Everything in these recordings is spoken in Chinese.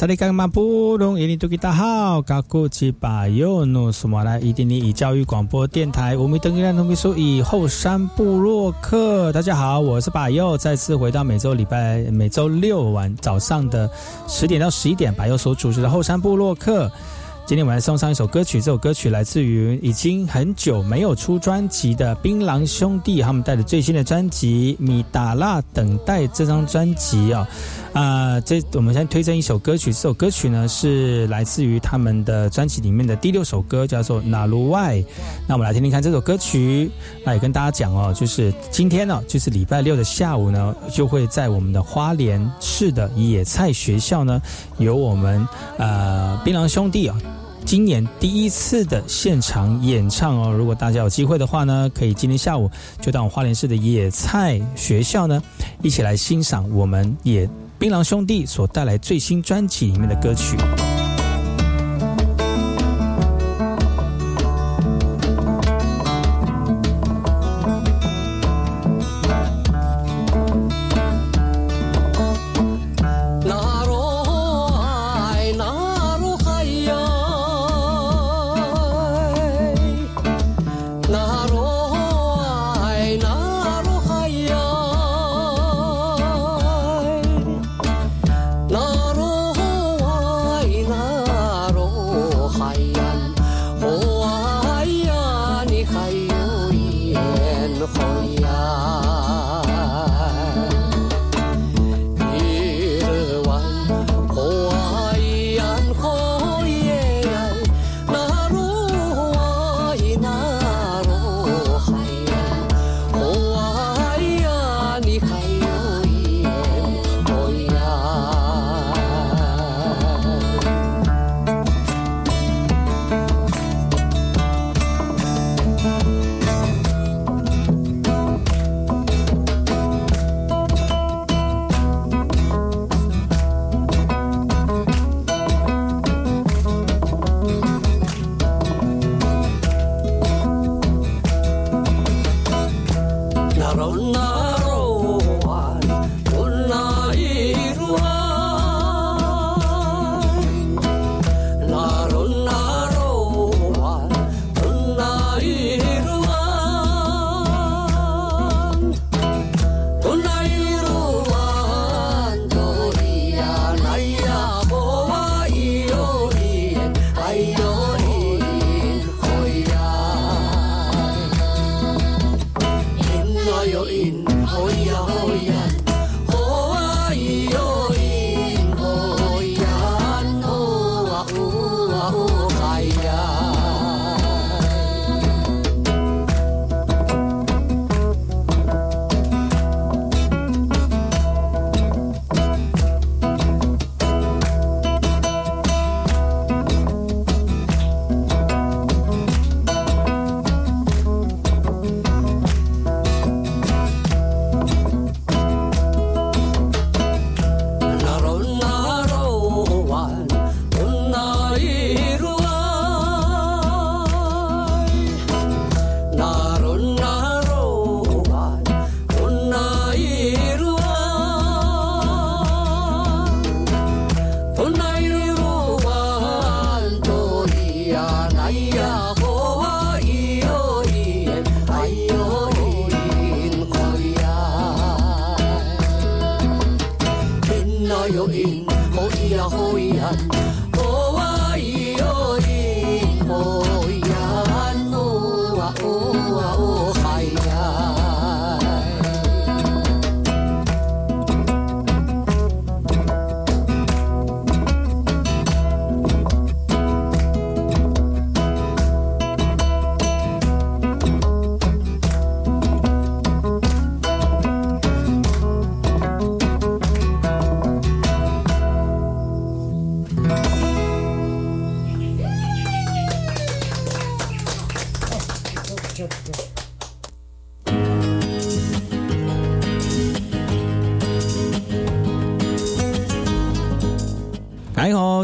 萨利干马布隆伊尼多吉大好，嘎古吉巴尤努苏马来伊丁尼以教育广播电台，我们登伊兰农民说以后山部落客，大家好，我是巴尤，再次回到每周礼拜每周六晚早上的十点到十一点，巴尤所主持的后山部落客。今天我们来送上一首歌曲，这首歌曲来自于已经很久没有出专辑的槟榔兄弟，他们带的最新的专辑《米达拉等待》这张专辑啊，啊，这我们先推荐一首歌曲，这首歌曲呢是来自于他们的专辑里面的第六首歌，叫做《哪路外》。那我们来听听看这首歌曲，那也跟大家讲哦，就是今天呢，就是礼拜六的下午呢，就会在我们的花莲市的野菜学校呢，有我们呃槟榔兄弟啊。今年第一次的现场演唱哦！如果大家有机会的话呢，可以今天下午就到我花莲市的野菜学校呢，一起来欣赏我们野槟榔兄弟所带来最新专辑里面的歌曲。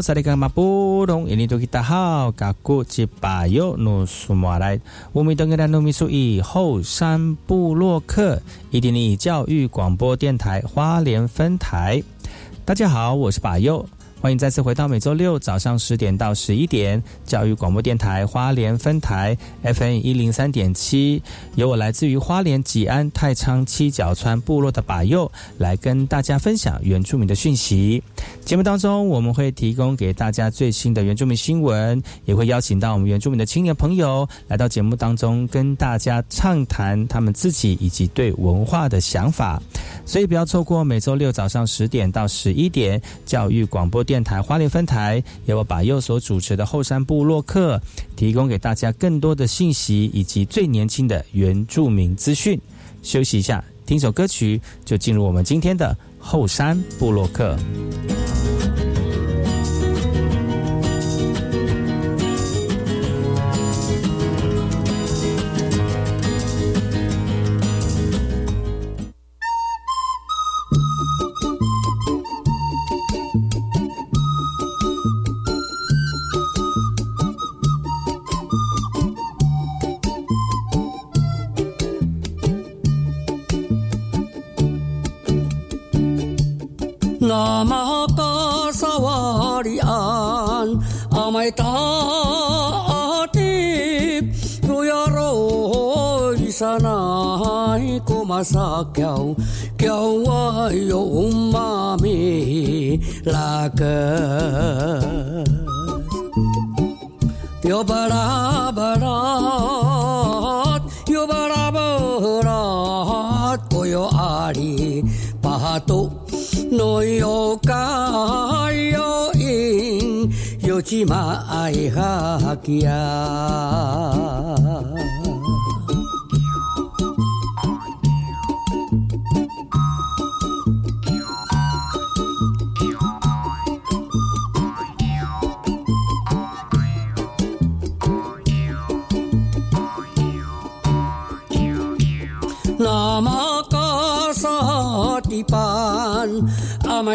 萨利格马布隆，印尼多吉达好，嘎古吉巴尤努苏马来，乌米登格兰努米苏以后山布洛克，伊迪尼教育广播电台花莲分台。大家好，我是巴佑。欢迎再次回到每周六早上十点到十一点，教育广播电台花莲分台 FM 一零三点七，由我来自于花莲吉安太仓七角川部落的把佑来跟大家分享原住民的讯息。节目当中，我们会提供给大家最新的原住民新闻，也会邀请到我们原住民的青年朋友来到节目当中，跟大家畅谈他们自己以及对文化的想法。所以不要错过每周六早上十点到十一点教育广播。电台花莲分台由我把右所主持的后山部落客，提供给大家更多的信息以及最年轻的原住民资讯。休息一下，听首歌曲，就进入我们今天的后山部落客。Sanai ko masa kau kau wa yo umami la ka yo bara bara yo bara bara ko yo ari pahato 哟嘎哟音，哟吉玛哎哈吉呀。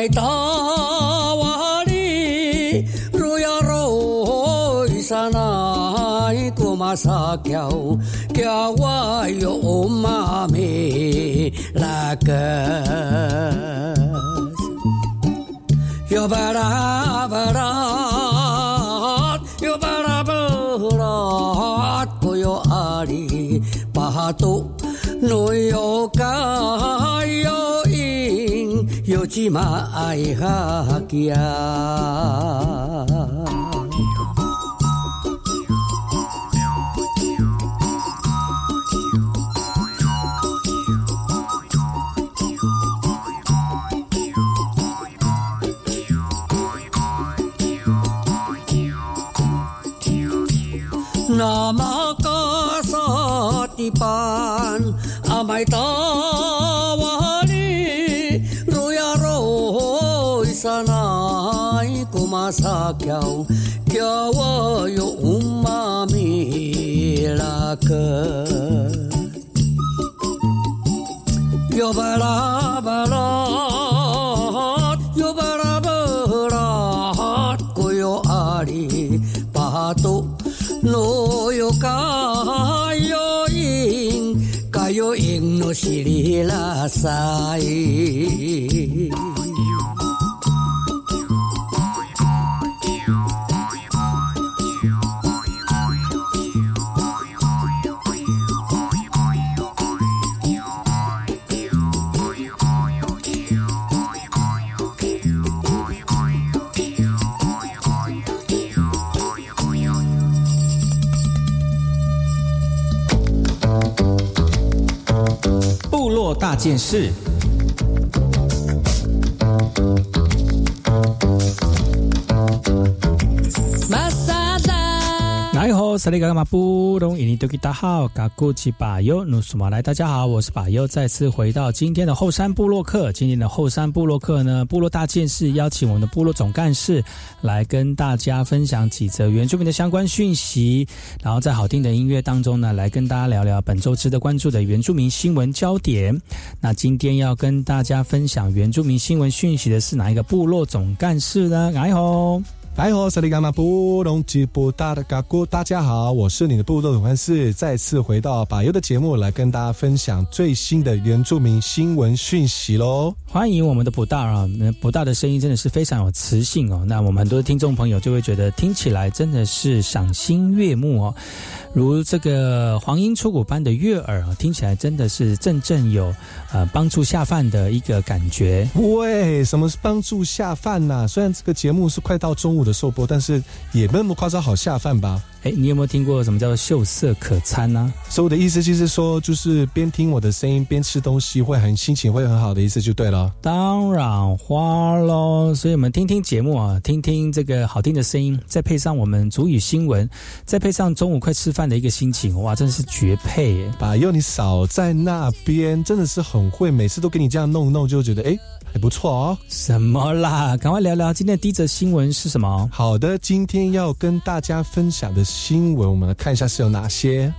Mai tawari ruya roi sanai kumasa kyau kya wa yo mame lakas yo bara bara yo bara bara ko yo ari pahato no yo ka yo 有几嘛爱哈家。叫叫我有妈咪那个，哟巴拉巴拉，有巴拉巴拉，哥哟阿里巴多，侬哟卡哟英，卡哟英侬西里拉萨伊。件事。萨利嘎玛布隆伊尼多吉达好，嘎古吉巴尤努苏马来，大家好，我是巴尤，再次回到今天的后山部落客。今天的后山部落客呢，部落大件事，邀请我们的部落总干事来跟大家分享几则原住民的相关讯息，然后在好听的音乐当中呢，来跟大家聊聊本周值得关注的原住民新闻焦点。那今天要跟大家分享原住民新闻讯息的是哪一个部落总干事呢？哎吼！哎吼，萨利伽马布隆吉布达的嘎古，大家好，我是你的部落总干事，再次回到把优的节目来跟大家分享最新的原住民新闻讯息喽。欢迎我们的布大啊，布大的声音真的是非常有磁性哦。那我们很多听众朋友就会觉得听起来真的是赏心悦目哦。如这个黄莺出谷般的悦耳啊，听起来真的是阵阵有呃帮助下饭的一个感觉。喂，什么是帮助下饭呐？虽然这个节目是快到中午的收播，但是也没那么夸张，好下饭吧？哎，你有没有听过什么叫做秀色可餐呢？所以我的意思就是说，就是边听我的声音边吃东西，会很心情会很好的意思就对了。当然花喽，所以我们听听节目啊，听听这个好听的声音，再配上我们主语新闻，再配上中午快吃饭的一个心情，哇，真的是绝配耶！把佑你少在那边，真的是很会，每次都给你这样弄弄，就觉得哎。还不错哦，什么啦？赶快聊聊今天的第一则新闻是什么？好的，今天要跟大家分享的新闻，我们来看一下是有哪些。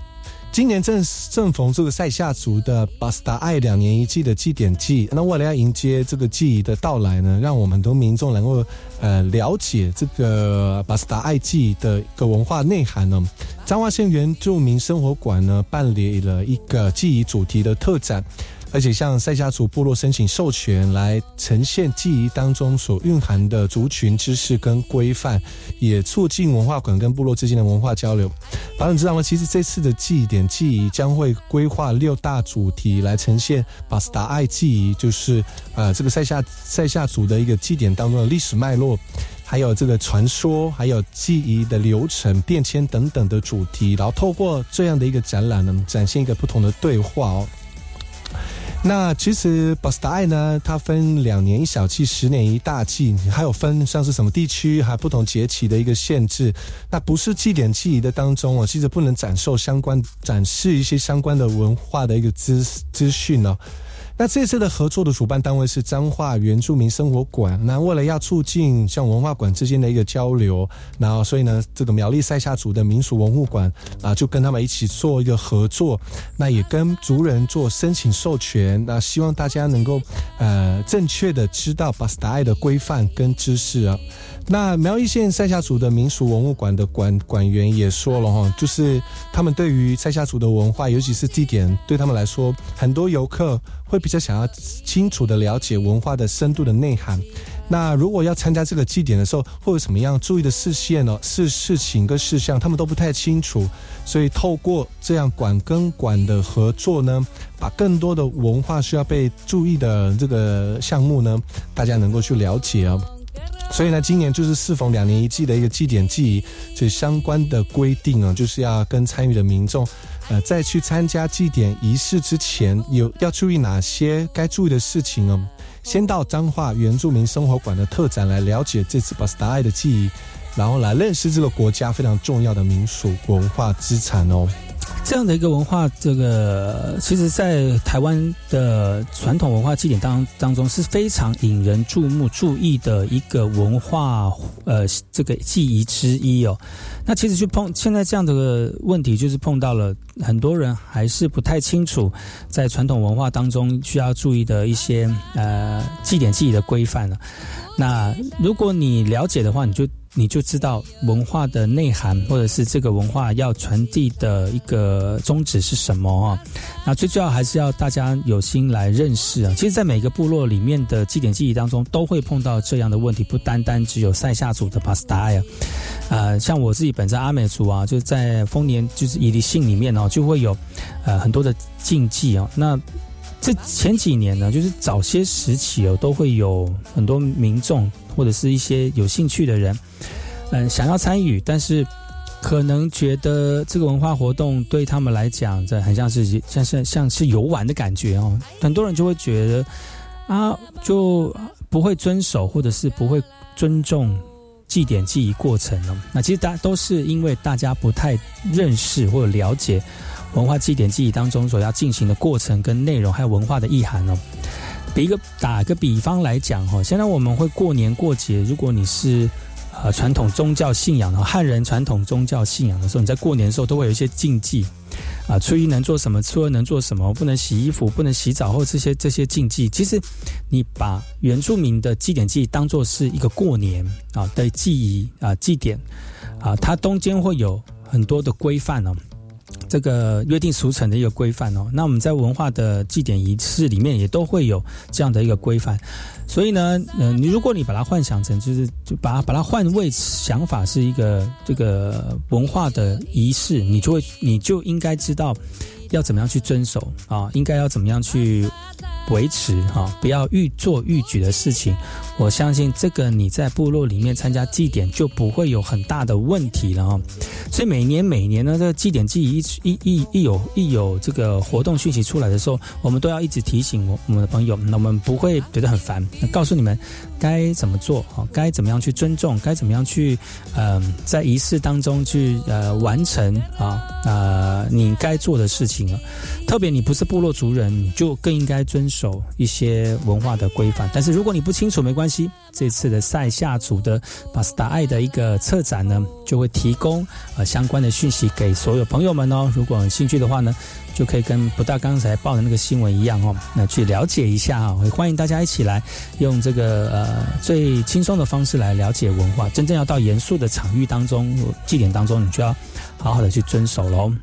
今年正正逢这个塞夏族的巴斯达爱两年一季的祭典季，那为了要迎接这个祭仪的到来呢，让我们很多民众能够呃了解这个巴斯达爱祭的一个文化内涵呢，彰化县原住民生活馆呢办理了一个祭仪主题的特展。而且向塞夏族部落申请授权，来呈现记忆当中所蕴含的族群知识跟规范，也促进文化馆跟部落之间的文化交流。反正你知道吗？其实这次的记忆点记忆将会规划六大主题来呈现巴斯达爱记忆，就是呃这个塞夏塞夏族的一个祭典当中的历史脉络，还有这个传说，还有记忆的流程变迁等等的主题，然后透过这样的一个展览呢，展现一个不同的对话哦。那其实巴斯达爱呢，它分两年一小季，十年一大季，还有分像是什么地区，还不同节气的一个限制。那不是祭典记忆的当中哦，其实不能展售相关、展示一些相关的文化的一个资资讯哦。那这次的合作的主办单位是彰化原住民生活馆。那为了要促进像文化馆之间的一个交流，然后所以呢，这个苗栗塞夏族的民俗文物馆啊，就跟他们一起做一个合作。那也跟族人做申请授权。那希望大家能够呃正确的知道巴斯达爱的规范跟知识啊。那苗栗县塞夏族的民俗文物馆的馆馆员也说了哈，就是他们对于塞夏族的文化，尤其是地点，对他们来说，很多游客会比较想要清楚的了解文化的深度的内涵。那如果要参加这个祭典的时候，会有什么样注意的事项呢？事事情跟事项，他们都不太清楚。所以透过这样馆跟馆的合作呢，把更多的文化需要被注意的这个项目呢，大家能够去了解啊。所以呢，今年就是适逢两年一季的一个祭典祭仪，所以相关的规定啊，就是要跟参与的民众，呃，在去参加祭典仪式之前，有要注意哪些该注意的事情哦。先到彰化原住民生活馆的特展来了解这次巴斯达爱的记忆，然后来认识这个国家非常重要的民俗文化资产哦。这样的一个文化，这个其实，在台湾的传统文化祭典当当中是非常引人注目、注意的一个文化，呃，这个记忆之一哦。那其实就碰现在这样的问题，就是碰到了很多人还是不太清楚，在传统文化当中需要注意的一些呃祭典记忆的规范了。那如果你了解的话，你就。你就知道文化的内涵，或者是这个文化要传递的一个宗旨是什么啊？那最重要还是要大家有心来认识啊。其实，在每个部落里面的祭典记忆当中，都会碰到这样的问题，不单单只有塞夏族的巴斯达呀。啊，像我自己本身阿美族啊，就在丰年就是伊犁信里面哦，就会有呃很多的禁忌啊。那这前几年呢，就是早些时期哦，都会有很多民众。或者是一些有兴趣的人，嗯，想要参与，但是可能觉得这个文化活动对他们来讲，这很像是像像像是游玩的感觉哦。很多人就会觉得啊，就不会遵守，或者是不会尊重祭典记忆过程呢？那其实大家都是因为大家不太认识或者了解文化祭典记忆当中所要进行的过程跟内容，还有文化的意涵呢。比一个打个比方来讲哈，现在我们会过年过节，如果你是呃传统宗教信仰的汉人传统宗教信仰的时候，你在过年的时候都会有一些禁忌。啊，初一能做什么？初二能做什么？不能洗衣服，不能洗澡，或这些这些禁忌。其实，你把原住民的祭典记忆当做是一个过年啊的记忆啊祭典啊，它中间会有很多的规范哦。这个约定俗成的一个规范哦，那我们在文化的祭典仪式里面也都会有这样的一个规范，所以呢，嗯，你如果你把它幻想成就是就把它把它换位想法是一个这个文化的仪式，你就会你就应该知道要怎么样去遵守啊，应该要怎么样去。维持哈，不要欲做欲举的事情。我相信这个你在部落里面参加祭典就不会有很大的问题了哈。所以每年每年呢，这个祭典祭一一一一有一有这个活动讯息出来的时候，我们都要一直提醒我我们的朋友，那我们不会觉得很烦，告诉你们该怎么做啊，该怎么样去尊重，该怎么样去嗯在仪式当中去呃完成啊啊你该做的事情啊。特别你不是部落族人，你就更应该遵。守一些文化的规范，但是如果你不清楚，没关系。这次的塞夏族的巴斯达爱的一个策展呢，就会提供呃相关的讯息给所有朋友们哦。如果有兴趣的话呢，就可以跟不大刚才报的那个新闻一样哦，那去了解一下哈。欢迎大家一起来用这个呃最轻松的方式来了解文化。真正要到严肃的场域当中、祭典当中，你就要好好的去遵守喽。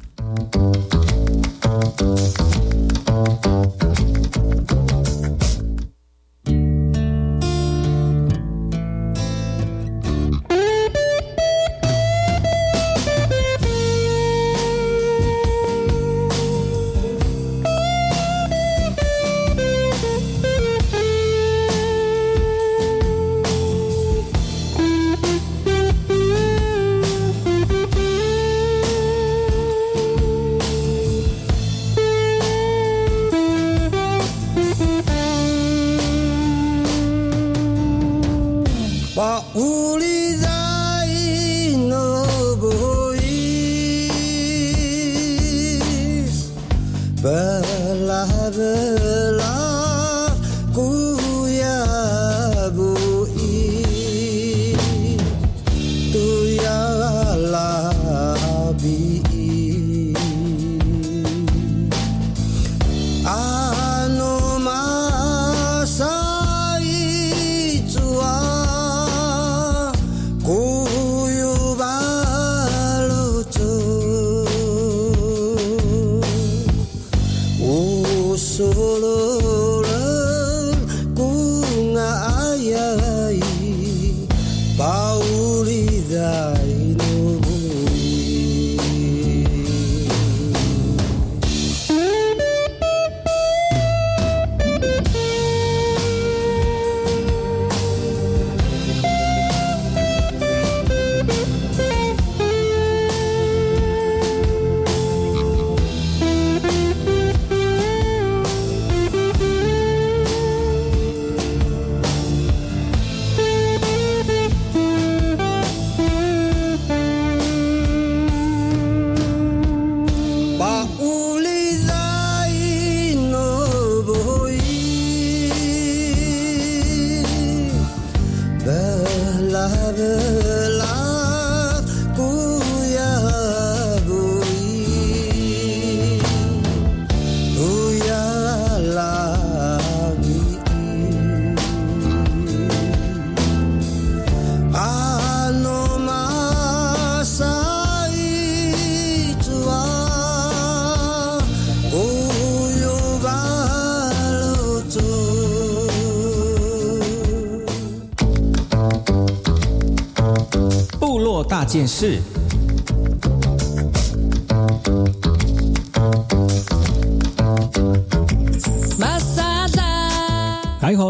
大件事。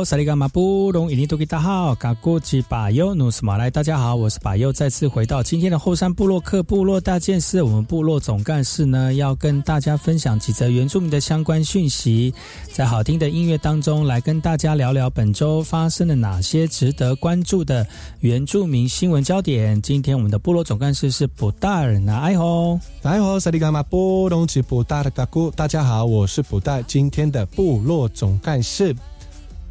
萨利嘎马布隆伊尼多吉大号，嘎古吉巴尤努斯马来，大家好，我是巴尤，再次回到今天的后山部落克部落大件事。我们部落总干事呢，要跟大家分享几则原住民的相关讯息，在好听的音乐当中，来跟大家聊聊本周发生了哪些值得关注的原住民新闻焦点。今天我们的部落总干事是布大尔纳埃吼，来吼，萨利嘎马布隆吉布大的嘎古，大家好，我是布大，今天的部落总干事。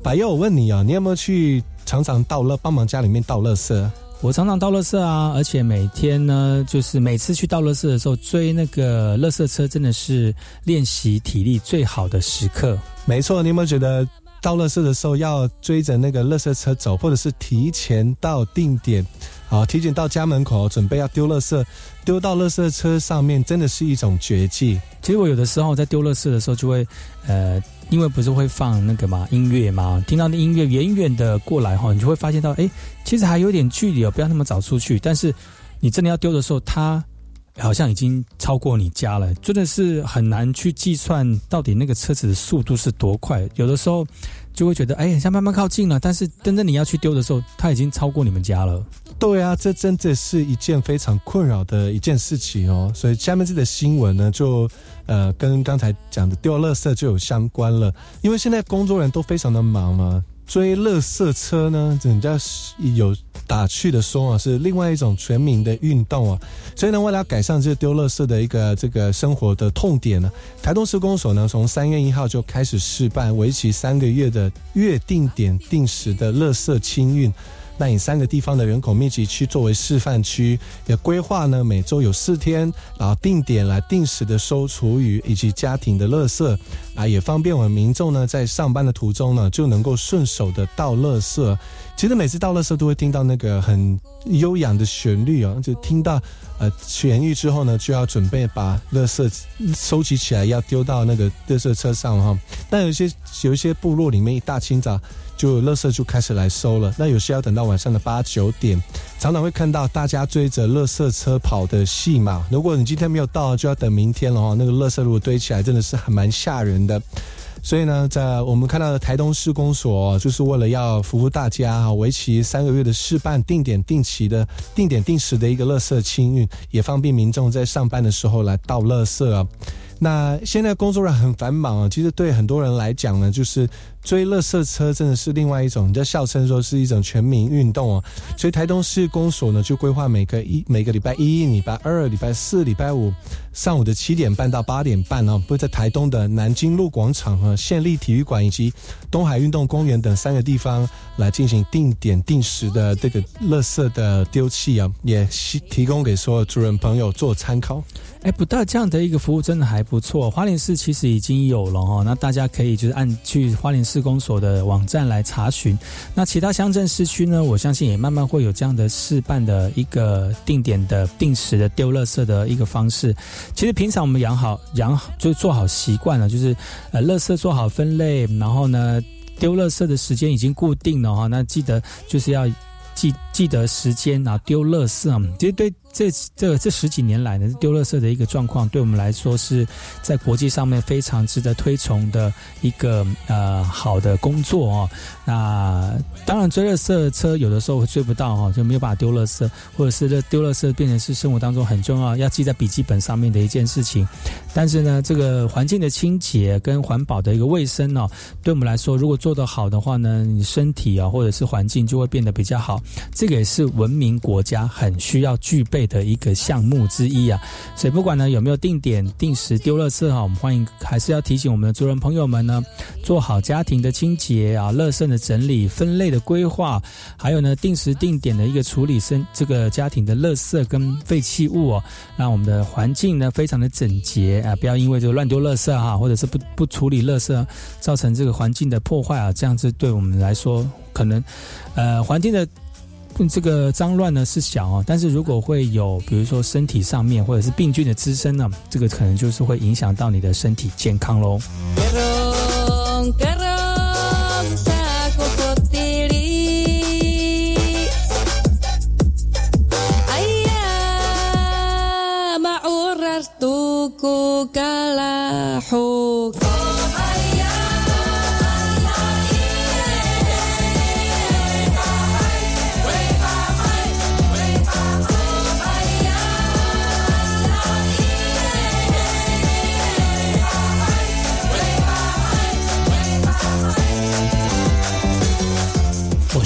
白佑，我问你啊，你有没有去常常倒垃帮忙家里面倒垃圾？我常常倒垃圾啊，而且每天呢，就是每次去倒垃圾的时候，追那个垃圾车，真的是练习体力最好的时刻。没错，你有没有觉得倒垃圾的时候要追着那个垃圾车走，或者是提前到定点，好，提前到家门口准备要丢垃圾，丢到垃圾车上面，真的是一种绝技。其实我有的时候在丢垃圾的时候，就会呃。因为不是会放那个嘛音乐嘛，听到那音乐远远的过来哈，你就会发现到，哎，其实还有点距离哦，不要那么早出去。但是你真的要丢的时候，它好像已经超过你家了，真的是很难去计算到底那个车子的速度是多快。有的时候就会觉得，哎，像慢慢靠近了，但是真正你要去丢的时候，它已经超过你们家了。对啊，这真的是一件非常困扰的一件事情哦。所以下面这个新闻呢，就。呃，跟刚才讲的丢垃圾就有相关了，因为现在工作人员都非常的忙嘛，追乐色车呢，人家有打趣的说啊，是另外一种全民的运动啊。所以呢，为了改善这丢乐色的一个这个生活的痛点呢，台东施工所呢，从三月一号就开始试办为期三个月的月定点定时的乐色清运。那以三个地方的人口密集区作为示范区，也规划呢每周有四天，然后定点来定时的收厨余以及家庭的垃圾，啊，也方便我们民众呢在上班的途中呢就能够顺手的倒垃圾。其实每次倒垃圾都会听到那个很悠扬的旋律哦，就听到呃痊愈之后呢，就要准备把垃圾收集起来，要丢到那个垃圾车上哈。但有些有一些部落里面一大清早。就垃圾就开始来收了，那有些要等到晚上的八九点，常常会看到大家追着垃圾车跑的戏码。如果你今天没有到，就要等明天了哈。那个垃圾如果堆起来，真的是还蛮吓人的。所以呢，在我们看到的台东市公所，就是为了要服务大家哈，为期三个月的试办定点定期的定点定时的一个垃圾清运，也方便民众在上班的时候来倒垃圾啊。那现在工作人很繁忙啊，其实对很多人来讲呢，就是。追乐色车真的是另外一种，人家笑称说是一种全民运动哦。所以台东市公所呢，就规划每个一每个礼拜一、礼拜二、礼拜四、礼拜五上午的七点半到八点半哦，会在台东的南京路广场和县立体育馆以及东海运动公园等三个地方来进行定点定时的这个乐色的丢弃啊，也提供给所有主人朋友做参考。哎，不到这样的一个服务真的还不错。花莲市其实已经有了哈，那大家可以就是按去花莲。市公所的网站来查询，那其他乡镇市区呢？我相信也慢慢会有这样的示范的一个定点的、定时的丢垃圾的一个方式。其实平常我们养好、养好就做好习惯了，就是呃，垃圾做好分类，然后呢，丢垃圾的时间已经固定了哈。那记得就是要记记得时间啊，丢垃圾啊，其实对。这这这十几年来呢，丢垃圾的一个状况，对我们来说是在国际上面非常值得推崇的一个呃好的工作哦。那当然追垃圾车有的时候会追不到哈，就没有办法丢垃圾，或者是丢垃圾变成是生活当中很重要要记在笔记本上面的一件事情。但是呢，这个环境的清洁跟环保的一个卫生哦，对我们来说，如果做得好的话呢，你身体啊或者是环境就会变得比较好。这个也是文明国家很需要具备。的一个项目之一啊，所以不管呢有没有定点定时丢垃圾哈，我们欢迎还是要提醒我们的族人朋友们呢，做好家庭的清洁啊，垃圾的整理、分类的规划，还有呢定时定点的一个处理生这个家庭的垃圾跟废弃物哦，让我们的环境呢非常的整洁啊，不要因为这个乱丢垃圾哈，或者是不不处理垃圾，造成这个环境的破坏啊，这样子对我们来说可能呃环境的。这个脏乱呢是小哦，但是如果会有，比如说身体上面或者是病菌的滋生呢，这个可能就是会影响到你的身体健康喽。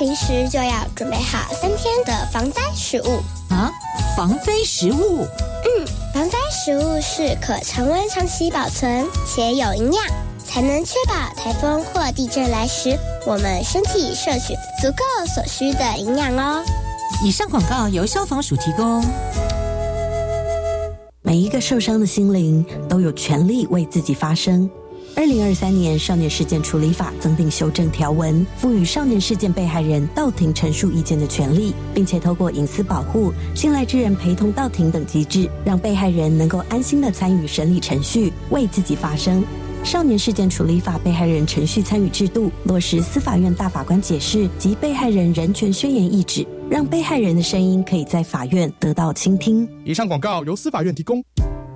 平时就要准备好三天的防灾食物。啊！防灾食物，嗯防灾食物是可常温长期保存且有营养，才能确保台风或地震来时，我们身体摄取足够所需的营养哦。以上广告由消防署提供。每一个受伤的心灵都有权利为自己发声。二零二三年少年事件处理法增订修正条文，赋予少年事件被害人到庭陈述意见的权利，并且透过隐私保护、信赖之人陪同到庭等机制，让被害人能够安心的参与审理程序，为自己发声。少年事件处理法被害人程序参与制度落实司法院大法官解释及被害人人权宣言意旨，让被害人的声音可以在法院得到倾听。以上广告由司法院提供。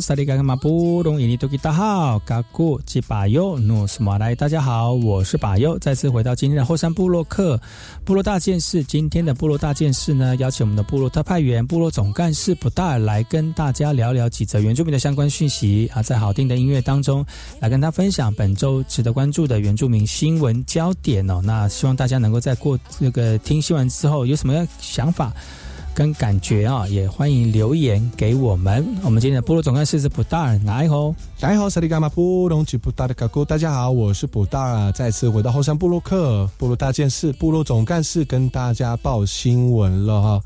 萨利嘎嘎马布隆伊尼多吉大好，嘎古吉巴尤努斯马来，大家好，我是巴尤，再次回到今天的后山部落客部落大件事。今天的部落大件事呢，邀请我们的部落特派员、部落总干事不大来跟大家聊聊几则原住民的相关讯息啊，在好听的音乐当中来跟他分享本周值得关注的原住民新闻焦点哦。那希望大家能够在过这个听新闻之后有什么想法。跟感觉啊，也欢迎留言给我们。我们今天的部落总干事是普大哪一吼？大家好，萨利伽马布隆吉布达的卡古，大家好，我是布达啊，再次回到后山部落克部落大件事，部落总干事跟大家报新闻了哈。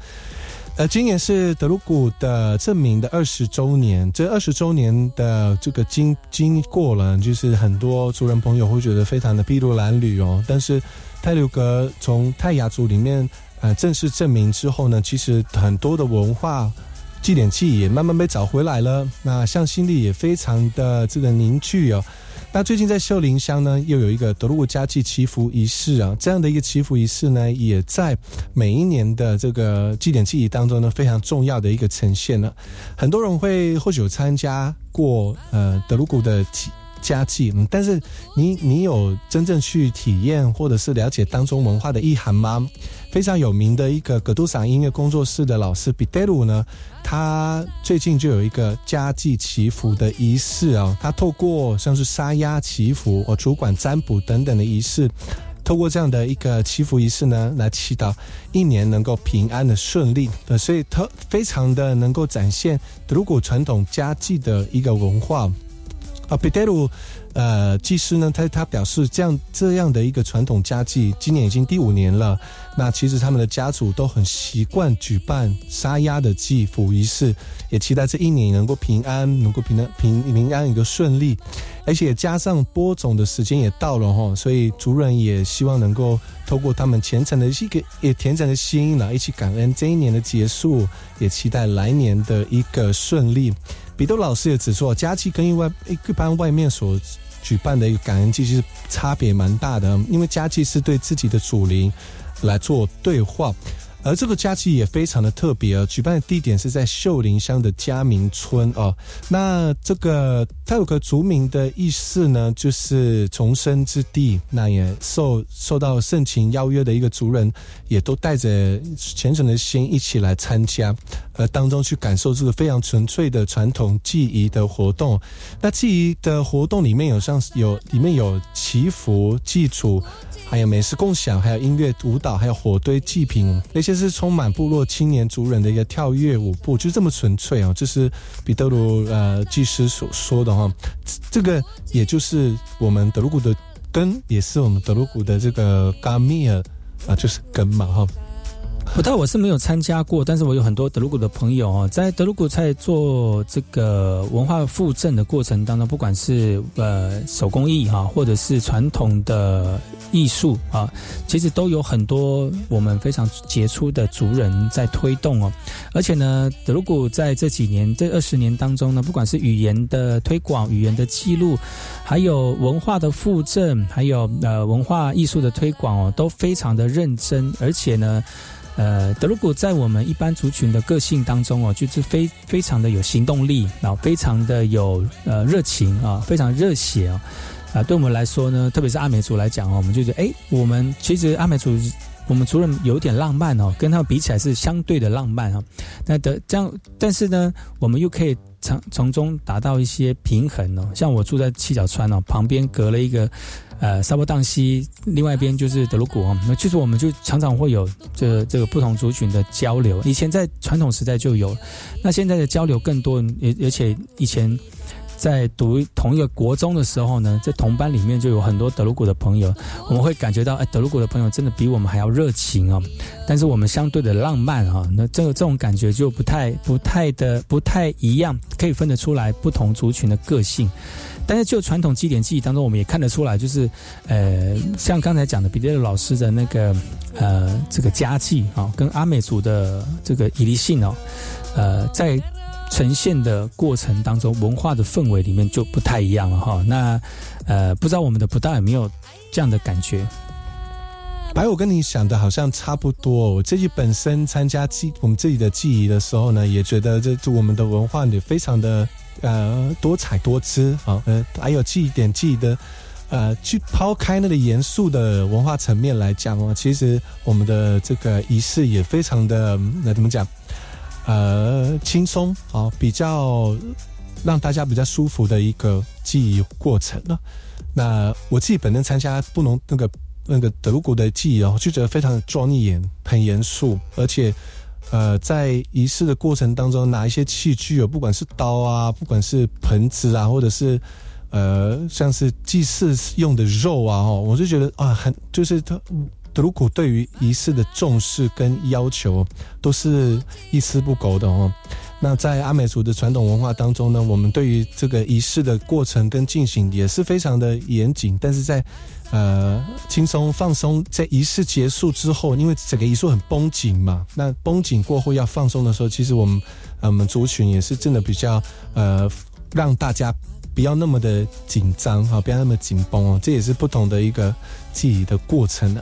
呃，今年是德鲁古的证明的二十周年，这二十周年的这个经经过了，就是很多族人朋友会觉得非常的筚路蓝缕哦。但是泰鲁格从泰雅族里面呃正式证明之后呢，其实很多的文化祭典记忆也慢慢被找回来了。那向心力也非常的这个凝聚哦。那最近在秀林乡呢，又有一个德鲁古家祭祈福仪式啊，这样的一个祈福仪式呢，也在每一年的这个祭典记忆当中呢，非常重要的一个呈现了。很多人会或许有参加过呃德鲁古的祭家祭，嗯，但是你你有真正去体验或者是了解当中文化的意涵吗？非常有名的一个格杜桑音乐工作室的老师比德鲁呢，他最近就有一个家祭祈福的仪式啊，他透过像是沙鸭祈福、哦主管占卜等等的仪式，透过这样的一个祈福仪式呢，来祈祷一年能够平安的顺利，呃，所以他非常的能够展现德鲁古传统家祭的一个文化。啊，比德鲁，呃，技师呢，他他表示，这样这样的一个传统家祭，今年已经第五年了。那其实他们的家族都很习惯举办杀鸭的祭福仪式，也期待这一年能够平安，能够平安平平安一个顺利。而且加上播种的时间也到了哈，所以族人也希望能够透过他们虔诚的一个也虔诚的心呢，一起感恩这一年的结束，也期待来年的一个顺利。彼得老师也指出，家祭跟一外一般外面所举办的一个感恩祭，其实差别蛮大的。因为家祭是对自己的祖灵来做对话。而这个假期也非常的特别，举办的地点是在秀林乡的嘉明村哦。那这个它有个族名的意思呢，就是重生之地。那也受受到盛情邀约的一个族人，也都带着虔诚的心一起来参加，呃，当中去感受这个非常纯粹的传统祭仪的活动。那祭仪的活动里面有像有里面有祈福祭祖。还有美食共享，还有音乐舞蹈，还有火堆祭品，那些是充满部落青年族人的一个跳跃舞步，就这么纯粹哦。这是彼得鲁呃祭师所说的哈，这个也就是我们德鲁古的根，也是我们德鲁古的这个嘎米尔啊，就是根嘛哈。不但我是没有参加过，但是我有很多德鲁古的朋友哦，在德鲁古在做这个文化复振的过程当中，不管是呃手工艺哈，或者是传统的艺术啊，其实都有很多我们非常杰出的族人在推动哦。而且呢，德鲁古在这几年这二十年当中呢，不管是语言的推广、语言的记录，还有文化的复振，还有呃文化艺术的推广哦，都非常的认真，而且呢。呃，德鲁古在我们一般族群的个性当中哦，就是非非常的有行动力，然后非常的有呃热情啊，非常热血啊，啊，对我们来说呢，特别是阿美族来讲哦，我们就觉得，哎，我们其实阿美族，我们族人有点浪漫哦，跟他们比起来是相对的浪漫啊。那的这样，但是呢，我们又可以从从中达到一些平衡哦。像我住在七角川哦，旁边隔了一个。呃，沙波荡溪，另外一边就是德鲁古。那其实我们就常常会有这这个不同族群的交流。以前在传统时代就有，那现在的交流更多。而而且以前在读同一个国中的时候呢，在同班里面就有很多德鲁古的朋友。我们会感觉到，哎，德鲁古的朋友真的比我们还要热情啊。但是我们相对的浪漫啊，那这个这种感觉就不太不太的不太一样，可以分得出来不同族群的个性。但是就传统祭典记忆当中，我们也看得出来，就是，呃，像刚才讲的彼得老师的那个，呃，这个家祭啊，跟阿美族的这个伊犁性哦，呃，在呈现的过程当中，文化的氛围里面就不太一样了哈。那，呃，不知道我们的不大有没有这样的感觉？白，我跟你想的好像差不多。我自己本身参加祭我们自己的记忆的时候呢，也觉得这我们的文化也非常的。呃，多彩多姿啊，呃，还有记忆点记忆的，呃，去抛开那个严肃的文化层面来讲哦，其实我们的这个仪式也非常的，那怎么讲？呃，轻松啊，比较让大家比较舒服的一个记忆过程呢。那我自己本身参加不能那个那个德国的记忆哦，就觉得非常的庄严、很严肃，而且。呃，在仪式的过程当中，拿一些器具哦，不管是刀啊，不管是盆子啊，或者是呃，像是祭祀用的肉啊，哦，我就觉得啊，很就是他德鲁古对于仪式的重视跟要求都是一丝不苟的哦。那在阿美族的传统文化当中呢，我们对于这个仪式的过程跟进行也是非常的严谨，但是在。呃，轻松放松，在仪式结束之后，因为整个仪式很绷紧嘛，那绷紧过后要放松的时候，其实我们，我们族群也是真的比较，呃，让大家不要那么的紧张哈，不要那么紧绷哦，这也是不同的一个记忆的过程呢。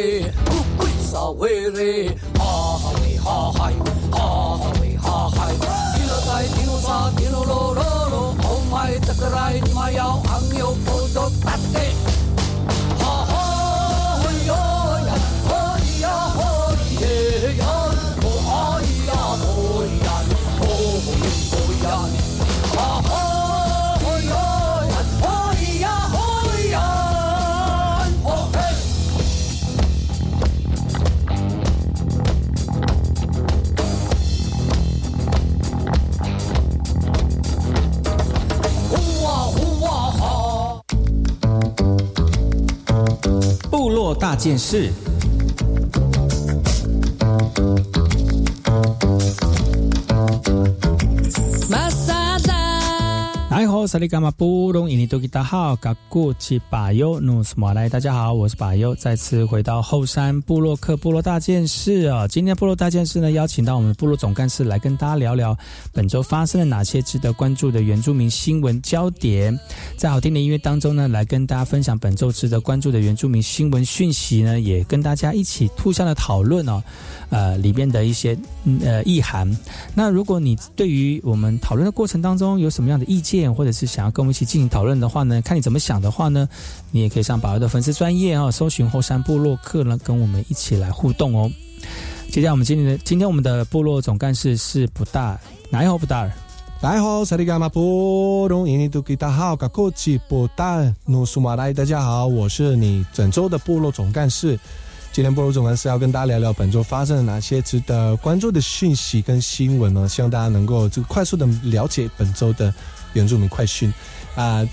乌龟烧火嘞，哈嗨哈嗨，哈嗨哈嗨，一路在一路杀，一路啰啰啰，我迈着杆子迈到安丘坡度大嘞。件事。萨利伽马布隆伊尼多吉达好，嘎古奇巴尤努斯马来，大家好，我是巴尤，再次回到后山部落克部落大件事啊。今天部落大件事呢，邀请到我们部落总干事来跟大家聊聊本周发生了哪些值得关注的原住民新闻焦点。在好听的音乐当中呢，来跟大家分享本周值得关注的原住民新闻讯息呢，也跟大家一起互相的讨论哦。呃，里面的一些呃意涵。那如果你对于我们讨论的过程当中有什么样的意见，或者是想要跟我们一起进行讨论的话呢，看你怎么想的话呢，你也可以上宝儿的粉丝专业哦，搜寻后山部落客呢，跟我们一起来互动哦。接下来我们今天的今天我们的部落总干事是不大，哪一号不大？大家好，萨利伽马布隆伊尼都给大好，嘎古吉布达努苏马来，大家好，我是你整周的部落总干事。今天部落总干事要跟大家聊聊本周发生了哪些值得关注的讯息跟新闻呢？希望大家能够这个快速的了解本周的原住民快讯啊。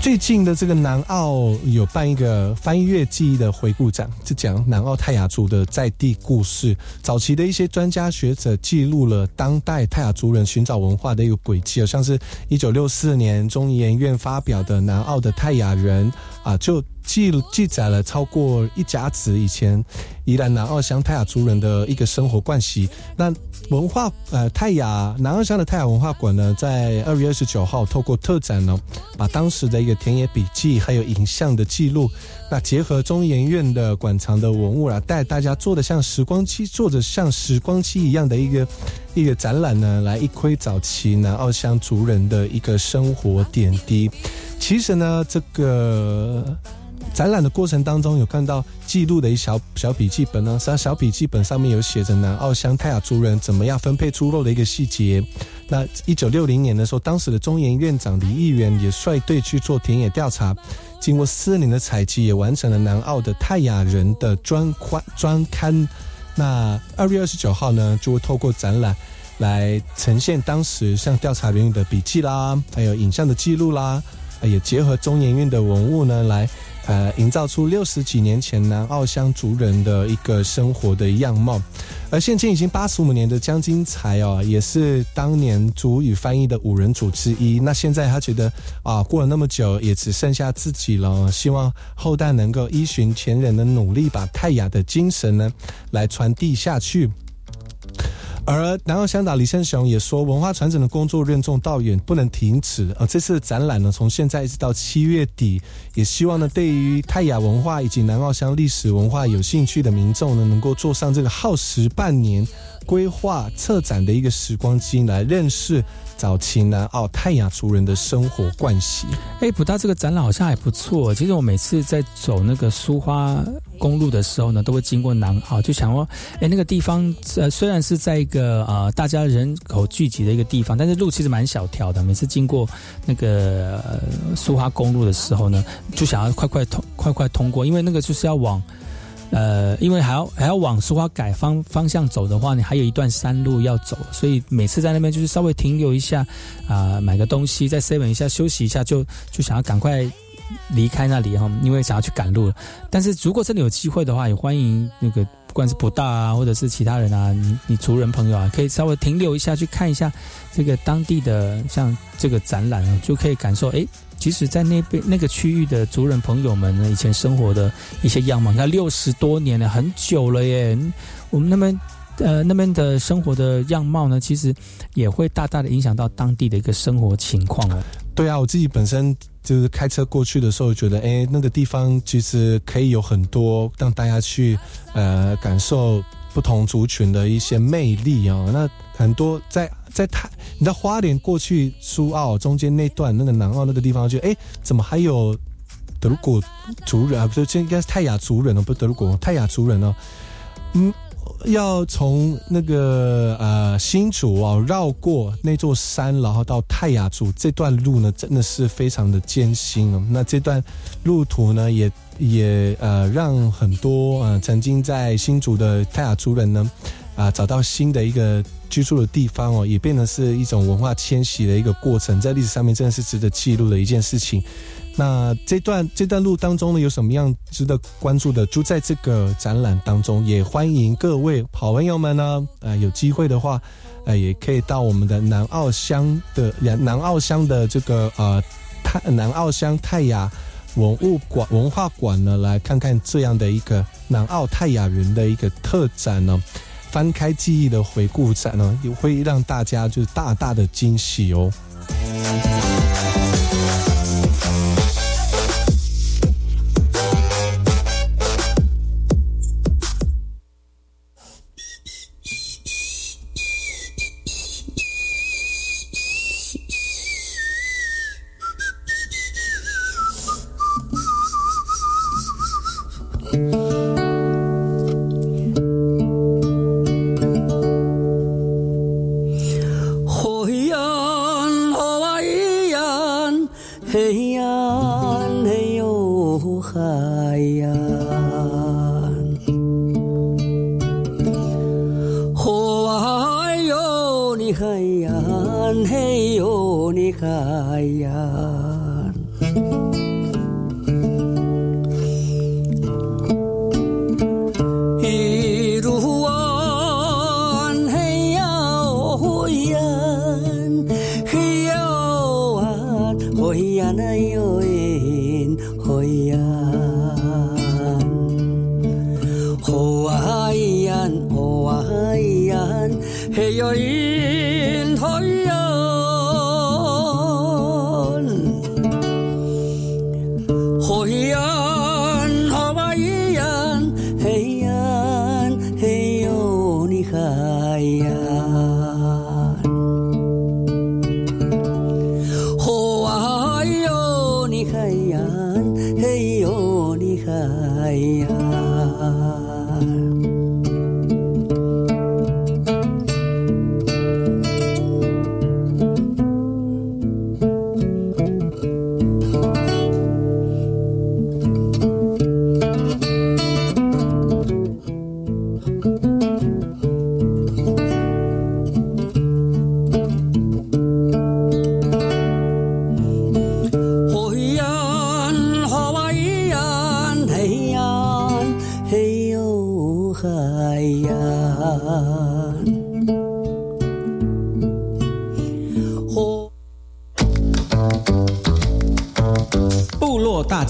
最近的这个南澳有办一个翻越记忆的回顾展，就讲南澳泰雅族的在地故事。早期的一些专家学者记录了当代泰雅族人寻找文化的一个轨迹，像是一九六四年中研院发表的《南澳的泰雅人》啊，就。记记载了超过一甲子以前宜兰南澳乡泰雅族人的一个生活惯习。那文化呃泰雅南澳乡的泰雅文化馆呢，在二月二十九号透过特展呢，把当时的一个田野笔记还有影像的记录，那结合中研院的馆藏的文物啊，带大家做的像时光机，做的像时光机一样的一个一个展览呢，来一窥早期南澳乡族人的一个生活点滴。其实呢，这个。展览的过程当中，有看到记录的一小小笔记本呢，是小笔记本上面有写着南澳乡泰雅族人怎么样分配猪肉的一个细节。那一九六零年的时候，当时的中研院长李议员也率队去做田野调查，经过四年的采集，也完成了南澳的泰雅人的专刊专刊。那二月二十九号呢，就会透过展览来呈现当时像调查人员的笔记啦，还有影像的记录啦，也结合中研院的文物呢来。呃，营造出六十几年前南澳乡族人的一个生活的样貌，而现今已经八十五年的江金才哦，也是当年主语翻译的五人组之一。那现在他觉得啊，过了那么久，也只剩下自己了，希望后代能够依循前人的努力，把泰雅的精神呢，来传递下去。而南澳乡长李胜雄也说，文化传承的工作任重道远，不能停止。而这次的展览呢，从现在一直到七月底，也希望呢，对于泰雅文化以及南澳乡历史文化有兴趣的民众呢，能够坐上这个耗时半年规划策展的一个时光机，来认识。早期南澳泰雅族人的生活惯习。哎，普大这个展览好像还不错。其实我每次在走那个苏花公路的时候呢，都会经过南澳，就想说，哎，那个地方呃，虽然是在一个呃大家人口聚集的一个地方，但是路其实蛮小条的。每次经过那个苏花公路的时候呢，就想要快快通快快通过，因为那个就是要往。呃，因为还要还要往苏花改方方向走的话，你还有一段山路要走，所以每次在那边就是稍微停留一下，啊，买个东西，再 seven 一下休息一下，就就想要赶快离开那里哈，因为想要去赶路。但是如果真的有机会的话，也欢迎那个不管是普大啊，或者是其他人啊，你你族人朋友啊，可以稍微停留一下，去看一下这个当地的像这个展览啊，就可以感受哎。即使在那边那个区域的族人朋友们呢，以前生活的一些样貌，你看六十多年了，很久了耶。我们那边呃那边的生活的样貌呢，其实也会大大的影响到当地的一个生活情况哦。对啊，我自己本身就是开车过去的时候，觉得哎，那个地方其实可以有很多让大家去呃感受。不同族群的一些魅力啊，那很多在在泰，你在花莲过去苏澳中间那段那个南澳那个地方，就哎，怎么还有德鲁古族人啊？不是，这应该是泰雅族人哦，不是德鲁古泰雅族人哦。嗯，要从那个呃新竹啊绕过那座山，然后到泰雅族这段路呢，真的是非常的艰辛哦。那这段路途呢，也。也呃让很多呃曾经在新竹的泰雅族人呢，啊找到新的一个居住的地方哦，也变成是一种文化迁徙的一个过程，在历史上面真的是值得记录的一件事情。那这段这段路当中呢，有什么样值得关注的？就在这个展览当中，也欢迎各位好朋友们呢，呃，有机会的话，呃，也可以到我们的南澳乡的南澳乡的这个呃泰南澳乡泰雅文物馆文化馆呢，来看看这样的一个南澳泰雅人的一个特展呢。翻开记忆的回顾展呢，也会让大家就是大大的惊喜哦。嘿呀，嘿哟，你嘿呀。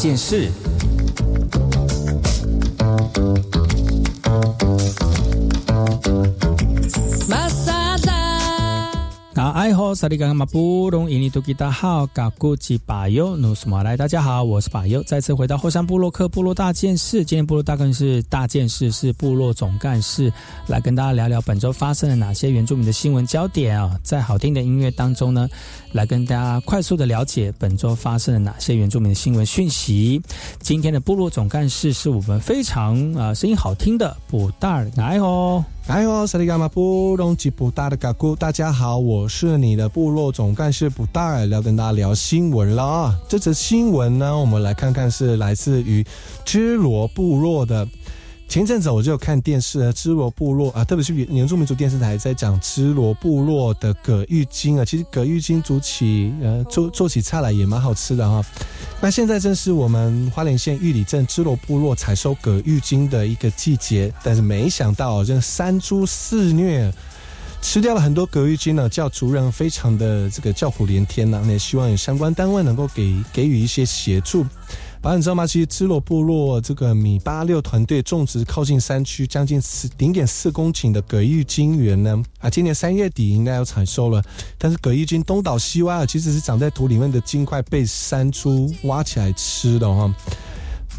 件事。萨利嘎马布隆伊尼图吉达好，嘎古吉巴尤努斯马来，大家好，我是巴尤，再次回到后山部落克部落大件事。今天部落大干事大件事是部落总干事来跟大家聊聊本周发生了哪些原住民的新闻焦点啊，在好听的音乐当中呢，来跟大家快速的了解本周发生了哪些原住民的新闻讯息。今天的部落总干事是我们非常啊声音好听的布达尔来哦。来哦，萨利伽马布隆吉布达的嘎咕，大家好，我是你的部落总干事布达尔，要跟大家聊新闻了啊！这则新闻呢，我们来看看是来自于芝罗部落的。前阵子我就有看电视啊，支罗部落啊，特别是原住民族电视台在讲芝罗部落的葛玉金啊，其实葛玉金煮起呃做做起菜来也蛮好吃的哈。那现在正是我们花莲县玉里镇芝罗部落采收葛玉金的一个季节，但是没想到这山猪肆虐，吃掉了很多葛玉金呢，叫族人非常的这个叫苦连天呐，也希望有相关单位能够给给予一些协助。反正你知道吗？其实支罗部落这个米八六团队种植靠近山区将近四零点四公顷的葛玉金园呢，啊，今年三月底应该要采收了。但是葛玉金东倒西歪啊，其实是长在土里面的金块被山猪挖起来吃的哈。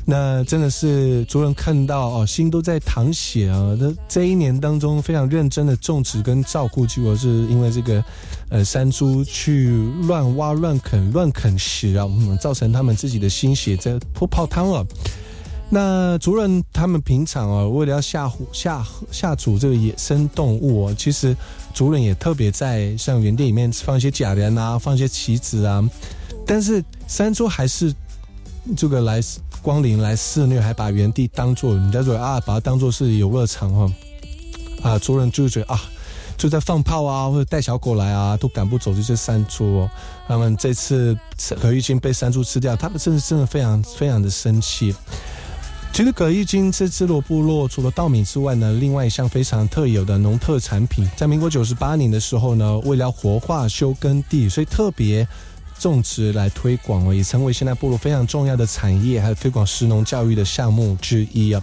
那真的是族人看到哦，心都在淌血啊！这这一年当中非常认真的种植跟照顾，结果是因为这个呃山猪去乱挖、乱啃、乱啃食啊，造成他们自己的心血在泼泡汤了。那族人他们平常啊，为了要吓唬、吓吓阻这个野生动物哦，其实族人也特别在像园地里面放一些假人啊，放一些棋子啊，但是山猪还是这个来。光临来肆虐，还把原地当做你在说啊，把它当做是游乐场哈。啊，族人就觉得啊。就在放炮啊，或者带小狗来啊，都赶不走这些山猪。他们这次葛玉金被山猪吃掉，他们真的真的非常非常的生气。其实葛玉金这支罗部落除了稻米之外呢，另外一项非常特有的农特产品，在民国九十八年的时候呢，为了活化休耕地，所以特别种植来推广哦，也成为现在部落非常重要的产业，还有推广食农教育的项目之一啊。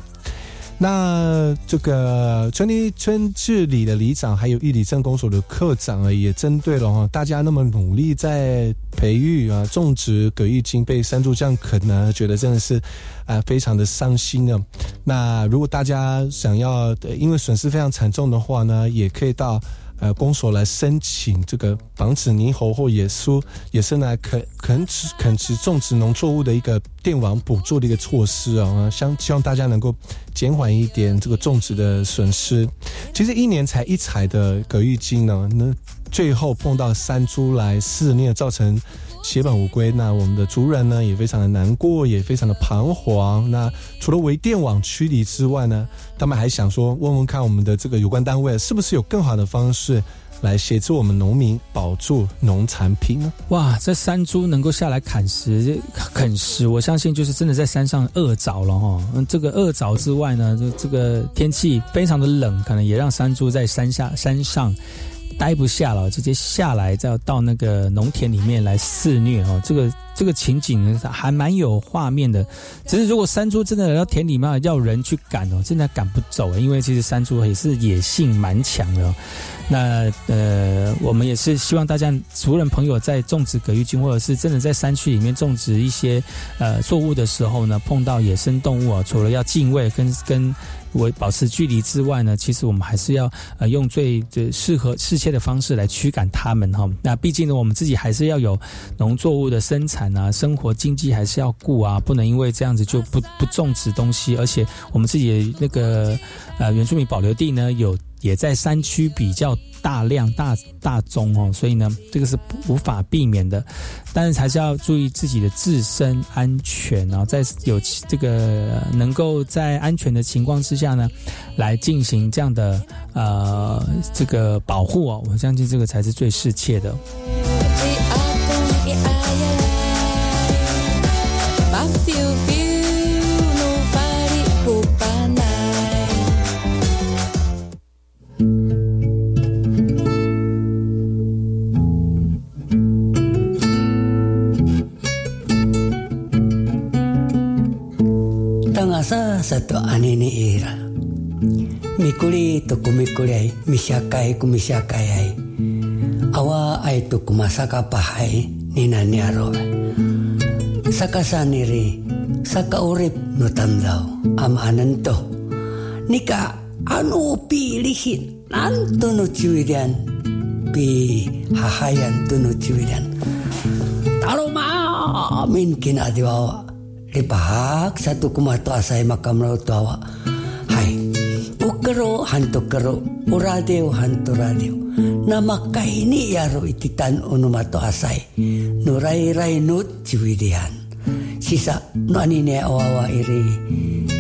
那这个村里村治理的里长，还有义里镇公所的科长啊，也针对了哈，大家那么努力在培育啊种植葛玉金被山猪这样啃呢，觉得真的是啊非常的伤心啊。那如果大家想要因为损失非常惨重的话呢，也可以到。呃，公所来申请这个防止猕猴或野猪野生来啃啃食啃食种植农作物的一个电网补助的一个措施啊，希希望大家能够减缓一点这个种植的损失。其实一年才一采的葛玉金呢，那最后碰到山猪来肆虐，造成。血本无归，那我们的族人呢也非常的难过，也非常的彷徨。那除了为电网驱离之外呢，他们还想说问问看我们的这个有关单位是不是有更好的方式来协助我们农民保住农产品呢？哇，这山猪能够下来砍食啃食，我相信就是真的在山上饿着了哈。嗯，这个饿着之外呢，这这个天气非常的冷，可能也让山猪在山下山上。待不下了，直接下来再到那个农田里面来肆虐哦。这个这个情景还蛮有画面的。只是如果山猪真的来到田里面，要人去赶哦，真的赶不走，因为其实山猪也是野性蛮强的。那呃，我们也是希望大家族人朋友在种植葛玉金，或者是真的在山区里面种植一些呃作物的时候呢，碰到野生动物啊，除了要敬畏跟跟。我保持距离之外呢，其实我们还是要呃用最最适合适切的方式来驱赶他们哈。那毕竟呢，我们自己还是要有农作物的生产啊，生活经济还是要顾啊，不能因为这样子就不不种植东西。而且我们自己那个呃原住民保留地呢，有也在山区比较。大量大大宗哦，所以呢，这个是无法避免的，但是还是要注意自己的自身安全，啊在有这个能够在安全的情况之下呢，来进行这样的呃这个保护哦，我相信这个才是最适切的。satu anini ira. Mikuli tuku mikuli ai, misyakai ku misyakai ay Awa ai tuku masaka pahai, nina niaro. Saka saniri, saka urip nutandau, ama ananto. Nika anu pilihin, nanto no ciwidian. Pi hahayan tu no ciwidian. Taruma, amin kina. Eh, pahak satu kumato asai makam laut tawa hai ukero hantu kero uradeo hantu radeo nama kaini yaro ititan onumato asai. Nurai rai nut ciwidian sisa nuanine awawa iri.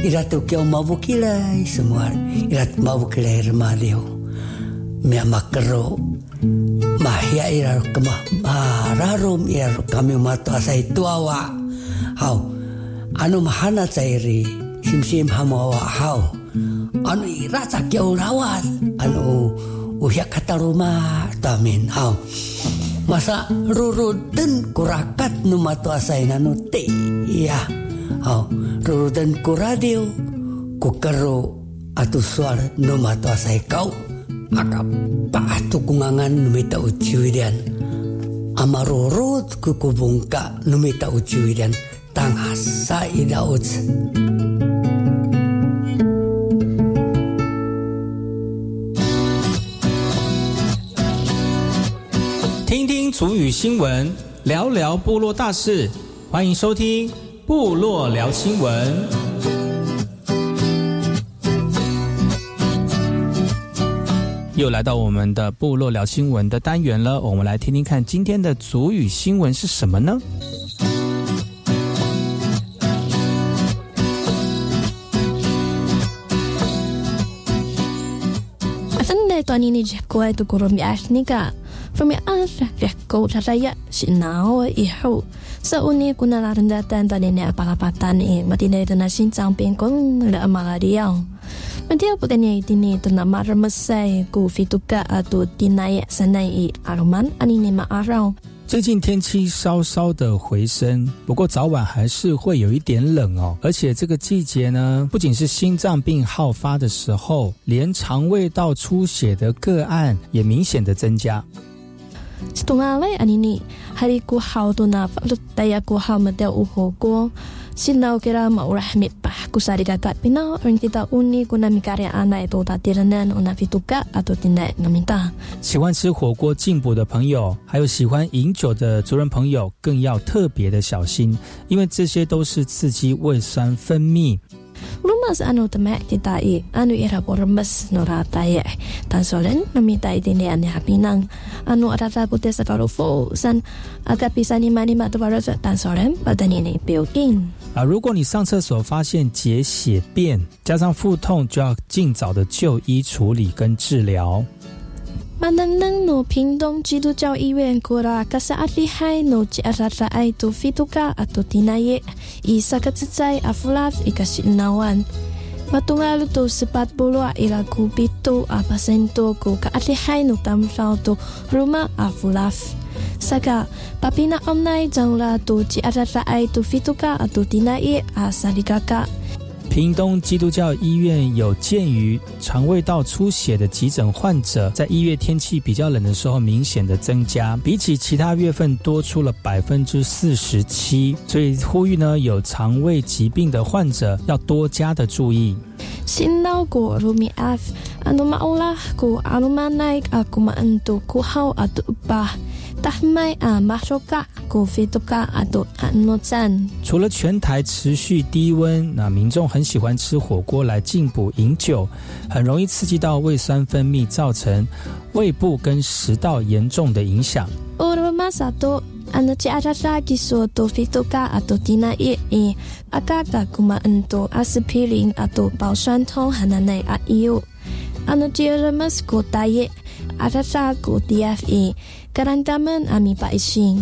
Iratu kyo mabukilai semua. Irat mabukilai remadeo mea makero mahia iraro kemah mararum iraro kami mato asai tuawa hau anu mahana cairi sim sim hamawa hau anu irasa kiau rawat. Anu uhya kata rumah tamin hau masa ruruden kurakat numatu asai nanu te iya. Hau ruruden kuradio kukeru atu suara numatu asai kau. Maka paatu kungangan numita uciwidian amarurut kukubungka numita uciwidian 当下晒到子。听听足语新闻，聊聊部落大事，欢迎收听《部落聊新闻》。又来到我们的部落聊新闻的单元了，我们来听听看今天的足语新闻是什么呢？Antonini Jepko er Guru Miashnika. For min ya? andre ah, Jepko Taraya Shinao Ihu. Sa uni kuna narendatan tanini apalapatan i matinay tana Shinzang Pingkong la amarariyaw. Madia putanya itini tana maramasay ku fituka atu tinaya sanay i aruman anini maaraw. 最近天气稍稍的回升，不过早晚还是会有一点冷哦。而且这个季节呢，不仅是心脏病好发的时候，连肠胃道出血的个案也明显的增加。喜欢吃火锅进补的朋友，还有喜欢饮酒的族人朋友，更要特别的小心，因为这些都是刺激胃酸分泌。啊，如果你上厕所发现结血便，加上腹痛，就要尽早的就医处理跟治疗。Manandang no Pingdong Jidu Jiao Iwen Kura Kasaat Lihai no Ji Arara Ai Tu Fituka Atu Tinaye I Sakatitsai Afulaf Ikasinawan Matungalu tu sepat puluh ila ku pitu a pasento ku ka atlihai no tamsau tu rumah afulaf. Saka papina omnai jangla tu ji arara ai tu fituka atu tinai a salikaka 屏东基督教医院有鉴于肠胃道出血的急诊患者，在一月天气比较冷的时候明显的增加，比起其他月份多出了百分之四十七，所以呼吁呢有肠胃疾病的患者要多加的注意。除了全台持续低温，那民众很喜欢吃火锅来进补饮酒，很容易刺激到胃酸分泌，造成胃部跟食道严重的影响。atas aku di FE. Karena kamu, Ami Pak Ising.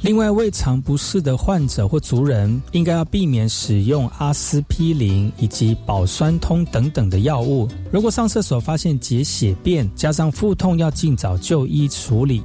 另外胃肠不适的患者或族人应该要避免使用阿司匹林以及保酸通等等的药物。如果上厕所发现结血便加上腹痛要尽早就医处理。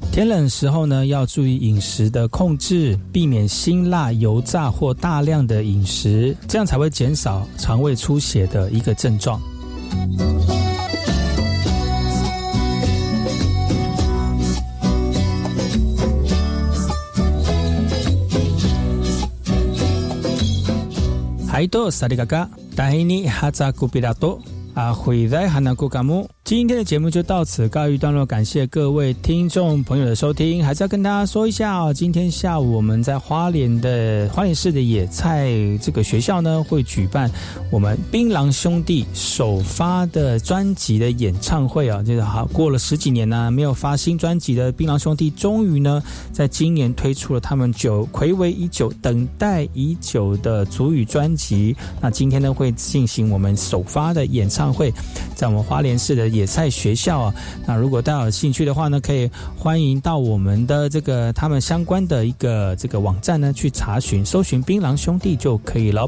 天冷时候呢，要注意饮食的控制，避免辛辣、油炸或大量的饮食，这样才会减少肠胃出血的一个症状。还多萨利嘎嘎，达黑尼哈扎古比拉多。啊，回来哈纳古嘎木，今天的节目就到此告一段落，感谢各位听众朋友的收听。还是要跟大家说一下，今天下午我们在花莲的花莲市的野菜这个学校呢，会举办我们槟榔兄弟首发的专辑的演唱会啊，就是好过了十几年呢、没有发新专辑的槟榔兄弟，终于呢，在今年推出了他们久暌违已久、等待已久的主语专辑。那今天呢，会进行我们首发的演唱会，在我们花莲市的野菜学校啊。那如果大家有兴趣的话呢，可以欢迎到我们的这个他们相关的一个这个网站呢去查询，搜寻槟榔兄弟就可以了。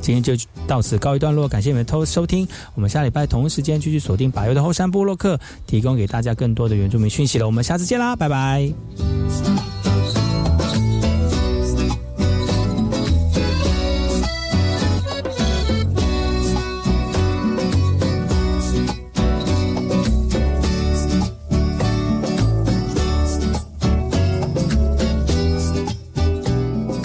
今天就到此告一段落，感谢你们偷收听。我们下礼拜同一时间继续锁定百优的后山部落客，提供给大家更多的原住民讯息了。我们下次见啦，拜拜。